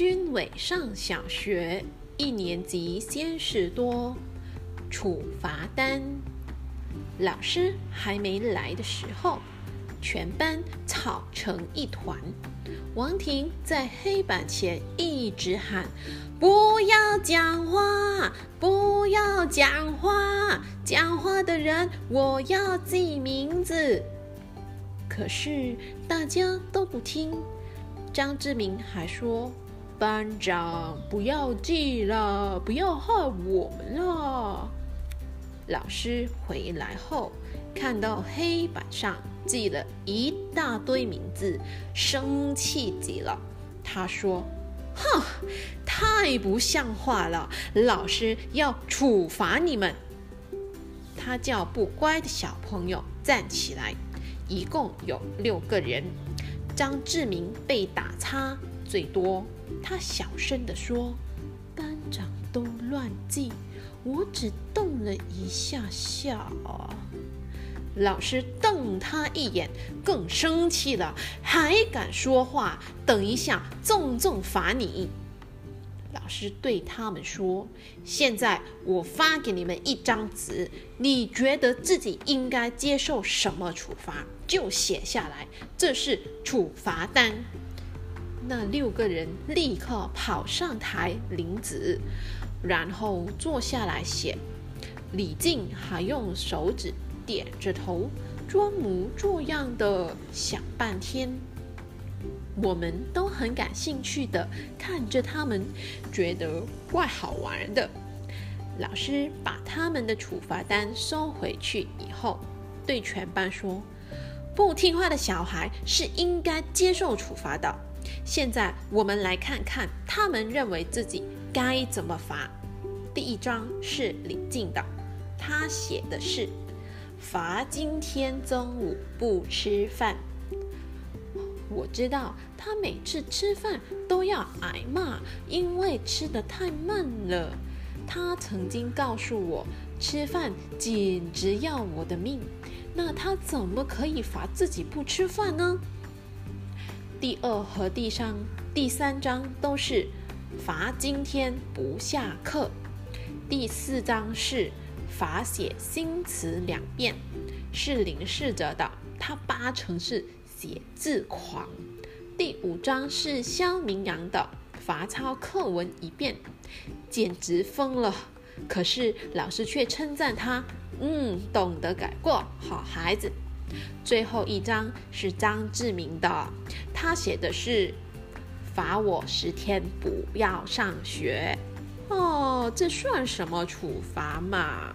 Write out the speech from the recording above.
军伟上小学一年级先是多，处罚单。老师还没来的时候，全班吵成一团。王婷在黑板前一直喊：“不要讲话，不要讲话，讲话的人我要记名字。”可是大家都不听。张志明还说：“班长，不要记了，不要害我们了。”老师回来后，看到黑板上记了一大堆名字，生气极了。他说：“哼，太不像话了！老师要处罚你们。”他叫不乖的小朋友站起来，一共有六个人。张志明被打叉最多，他小声地说：“班长都乱记，我只动了一下下。”老师瞪他一眼，更生气了，还敢说话？等一下，重重罚你！老师对他们说：“现在我发给你们一张纸，你觉得自己应该接受什么处罚，就写下来，这是处罚单。”那六个人立刻跑上台领纸，然后坐下来写。李靖还用手指点着头，装模作样的想半天。我们都很感兴趣的看着他们，觉得怪好玩的。老师把他们的处罚单收回去以后，对全班说：“不听话的小孩是应该接受处罚的。现在我们来看看他们认为自己该怎么罚。”第一章是李静的，他写的是：“罚今天中午不吃饭。”我知道他每次吃饭都要挨骂，因为吃的太慢了。他曾经告诉我，吃饭简直要我的命。那他怎么可以罚自己不吃饭呢？第二和第三、第三章都是罚今天不下课。第四章是罚写新词两遍，是林世哲的，他八成是。写字狂。第五章是肖明阳的，罚抄课文一遍，简直疯了。可是老师却称赞他，嗯，懂得改过，好孩子。最后一张是张志明的，他写的是罚我十天不要上学。哦，这算什么处罚嘛？